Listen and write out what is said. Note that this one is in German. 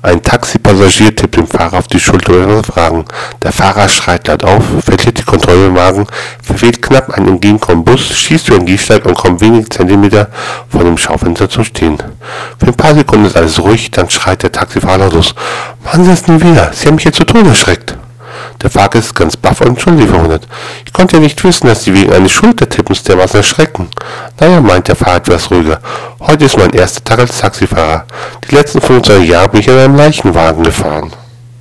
Ein Taxipassagier tippt dem Fahrer auf die Schulter ohne Fragen. Der Fahrer schreit laut auf, verliert die Kontrolle im Wagen, verfehlt knapp einen entgegenkommenden Bus, schießt über den Gehsteig und kommt wenige Zentimeter vor dem Schaufenster zum Stehen. Für ein paar Sekunden ist alles ruhig, dann schreit der Taxifahrer los. Machen Sie es nie wieder, Sie haben mich jetzt zu Tode erschreckt. Der Fahrer ist ganz baff und schon verwundert. Ich konnte ja nicht wissen, dass Sie wegen eines Schultertippens dermaßen erschrecken. Naja, meint der Fahrer etwas ruhiger. Heute ist mein erster Tag als Taxifahrer. Letzten 25 Jahre bin ich in einem Leichenwagen gefahren.